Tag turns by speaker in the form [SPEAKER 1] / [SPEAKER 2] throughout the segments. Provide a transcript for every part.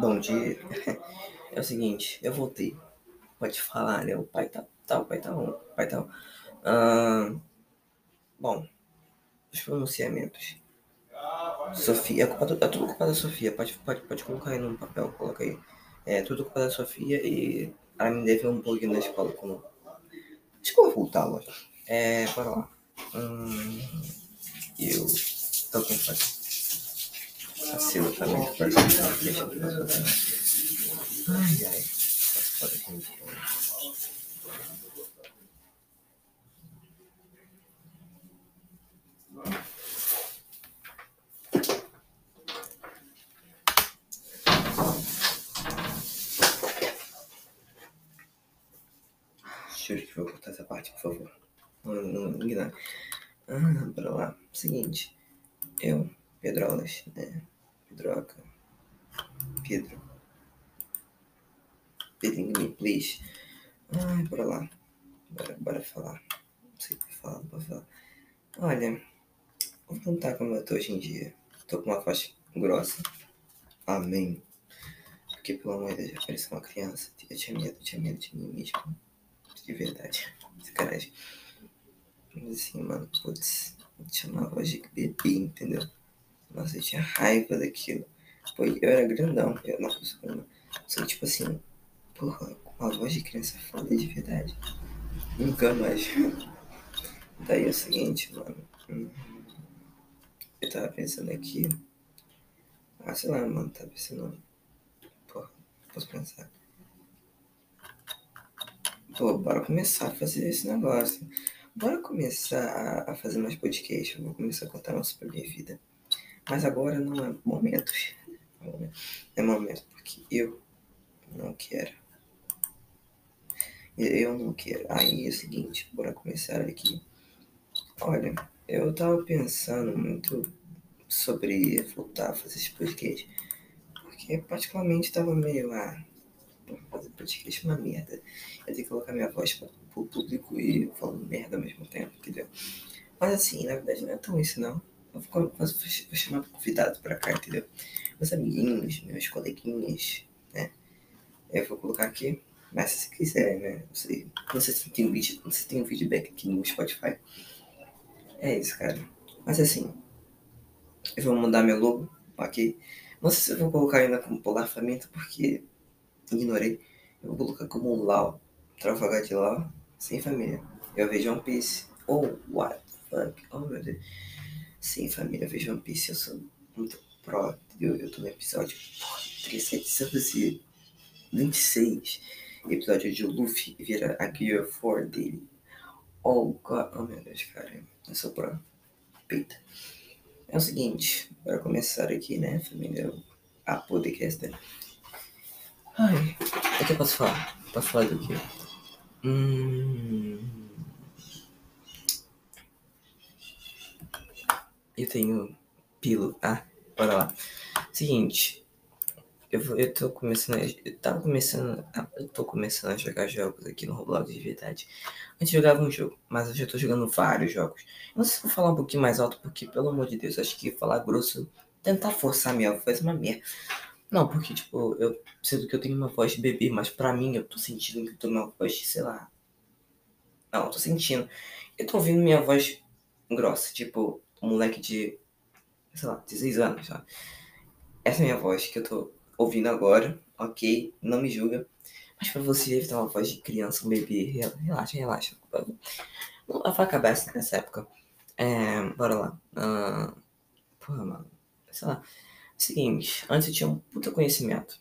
[SPEAKER 1] Bom dia. É o seguinte, eu voltei. Pode falar, né? O pai tá. tá o pai tá on. O pai tá. Ah, bom, os pronunciamentos. Sofia, é, culpa, é tudo culpa da Sofia. Pode, pode, pode colocar aí no papel, coloca aí. É tudo culpa da Sofia e ela me deve um pouquinho na escola como. Deixa eu voltar, lógico. É, bora lá. Hum, eu tô com Vacilo também, deixa eu ver. Ai, ai. Que me Juro que vou cortar essa parte, por favor. Não, não, não ignore. Ah, bora lá. Seguinte. Eu, Pedrolas, né? Pedroca. Pedro. Pedrinho please. Ai, bora lá. Bora, bora falar. Não sei o que falar, não falar. Olha, vou contar como eu tô hoje em dia. Tô com uma voz grossa. Amém. Porque, pelo amor de Deus, já parecia uma criança. Eu tinha medo, tinha medo de mim mesmo. De verdade. Sacanagem. Mas assim, mano, putz, tinha uma voz de bebê, entendeu? Nossa, eu tinha raiva daquilo. Pô, eu era grandão. Eu, não, só tipo assim, Porra, com a voz de criança foda de verdade. Nunca mais. Daí é o seguinte, mano. Eu tava pensando aqui. Ah, sei lá, mano, tava pensando. Porra, posso pensar. Pô, bora começar a fazer esse negócio. Bora começar a fazer mais podcast. Eu vou começar a contar mais sobre minha vida. Mas agora não é momento. É momento porque eu não quero. Eu não quero. Aí é o seguinte, bora começar aqui. Olha, eu tava pensando muito sobre voltar a fazer esse podcast. Porque particularmente tava meio lá. Ah, fazer podcast é uma merda. Eu tenho que colocar minha voz para o público e falando merda ao mesmo tempo, entendeu? Mas assim, na verdade não é tão isso não. Vou, chamar convidado pra cá, entendeu? Meus amiguinhos, meus coleguinhas, né? Eu vou colocar aqui mas se quiser, né? Você, você tem um vídeo, você tem um feedback aqui no Spotify. É isso, cara. Mas assim, eu vou mandar meu logo, ok? Não sei se eu vou colocar ainda como Polar Família, porque ignorei. Eu vou colocar como Lau, Trafalgar de Lau, sem família. Eu vejo One Piece. Oh, what the fuck? Oh, meu Deus. Sem família, eu vejo One Piece. Eu sou muito pro. Eu, eu tô no episódio porra, 3726 episódio de Luffy vira a Gear 4 dele. Oh, God. oh meu Deus, cara. É só pra peita. É o seguinte, para começar aqui, né, família? A podcast. Ai, o que eu posso falar? Posso falar do quê? Hum... Eu tenho pilo. Ah, bora lá. Seguinte, eu, eu tô começando. Eu tava começando. Eu tô começando a jogar jogos aqui no Roblox de verdade. Antes jogava um jogo, mas eu já tô jogando vários jogos. não sei se vou falar um pouquinho mais alto, porque, pelo amor de Deus, acho que falar grosso, tentar forçar minha voz é uma merda. Não, porque, tipo, eu sinto que eu tenho uma voz de bebê, mas pra mim eu tô sentindo que eu tô uma voz sei lá. Não, eu tô sentindo. Eu tô ouvindo minha voz grossa, tipo, um moleque de, sei lá, 16 anos, sabe? Essa é a minha voz que eu tô ouvindo agora, ok? Não me julga. Mas pra você deve ter uma voz de criança, um bebê. Relaxa, relaxa. Não vai acabar nessa época. É, bora lá. Uh, porra, mano. Sei lá. Seguinte, antes eu tinha um puta conhecimento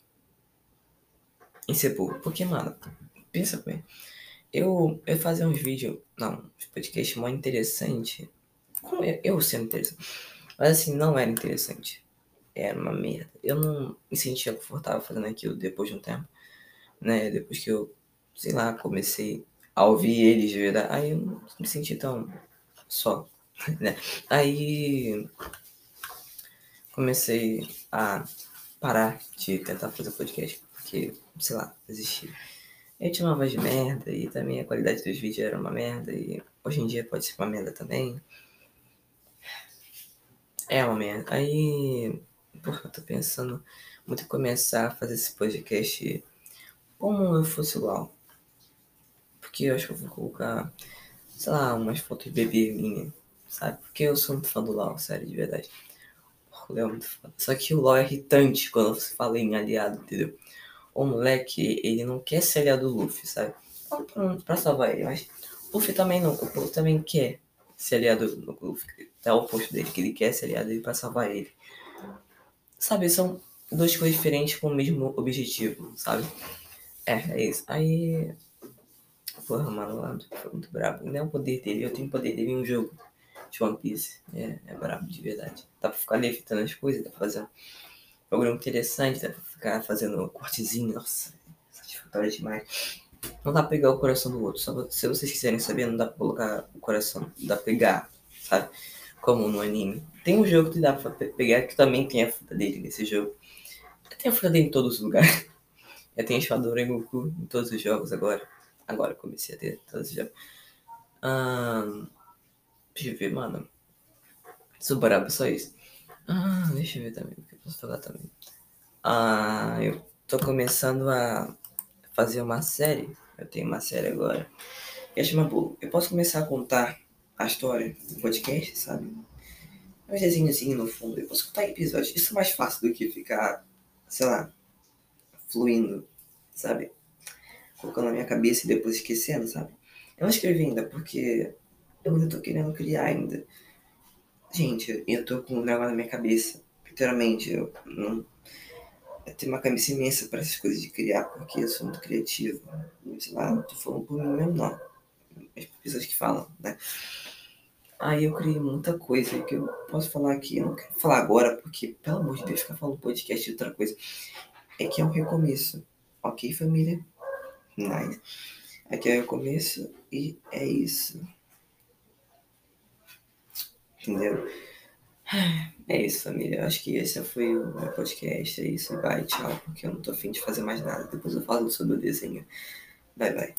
[SPEAKER 1] em burro. Porque, mano, pensa bem. Eu, eu fazia uns vídeos, não, uns podcasts mó interessante. Como eu, sendo interessante. Mas assim, não era interessante era uma merda. Eu não me sentia confortável fazendo aquilo depois de um tempo, né? Depois que eu, sei lá, comecei a ouvir eles verdade, aí eu não me senti tão só, né? Aí comecei a parar de tentar fazer podcast, porque, sei lá, existia. Eu uma voz de merda e também a qualidade dos vídeos era uma merda e hoje em dia pode ser uma merda também. É merda. Aí porra, eu tô pensando muito em começar a fazer esse podcast como eu fosse Lau. Porque eu acho que eu vou colocar, sei lá, umas fotos de bebê minha, sabe? Porque eu sou muito fã do Lau, sério, de verdade. O Léo é muito foda. Só que o Lau é irritante quando você fala em aliado, entendeu? O moleque, ele não quer ser aliado do Luffy, sabe? Pra, pra salvar ele, mas o Luffy também não. O Luffy também quer ser aliado do Luffy. É o oposto dele, que ele quer ser aliado dele pra salvar ele. Sabe, são duas coisas diferentes com o mesmo objetivo, sabe? É, é isso. Aí. Porra, mano, lá foi muito brabo. Não é o poder dele, eu tenho o poder dele em um jogo de One Piece. É, é brabo de verdade. Dá pra ficar levitando as coisas, dá pra fazer um programa interessante, dá pra ficar fazendo cortezinho. Nossa, satisfatório demais. Não dá pra pegar o coração do outro. Só se vocês quiserem saber, não dá pra colocar o coração. Dá pra pegar, sabe? Como no anime. Tem um jogo que dá pra pegar que também tem a fruta dele nesse jogo. Tem a fruta dele em todos os lugares. Eu tenho espada do Goku em todos os jogos agora. Agora comecei a ter todos os jogos. Deixa eu ver, mano. Sou brabo, só isso. Ah, deixa eu ver também, eu posso falar também. Ah, eu tô começando a fazer uma série. Eu tenho uma série agora. Que é chama. Eu posso começar a contar a história no podcast, sabe? Um desenhozinho no fundo. Eu posso contar episódios. Isso é mais fácil do que ficar, sei lá, fluindo, sabe? Colocando na minha cabeça e depois esquecendo, sabe? Eu não escrevi ainda porque eu ainda tô querendo criar ainda. Gente, eu tô com um negócio na minha cabeça. Literalmente, eu não. Eu tenho uma cabeça imensa para essas coisas de criar, porque eu sou muito criativo. Sei lá, não tô falando por mim mesmo, não. As pessoas que falam, né? Aí eu criei muita coisa que eu posso falar aqui. Eu não quero falar agora, porque, pelo amor de Deus, ficar falando podcast de outra coisa. É que é um recomeço. Ok, família? Nice. Aqui é o recomeço e é isso. Entendeu? É isso, família. Eu acho que esse foi o meu podcast. É isso. Bye, tchau. Porque eu não tô afim de fazer mais nada. Depois eu falo sobre o desenho. Bye, bye.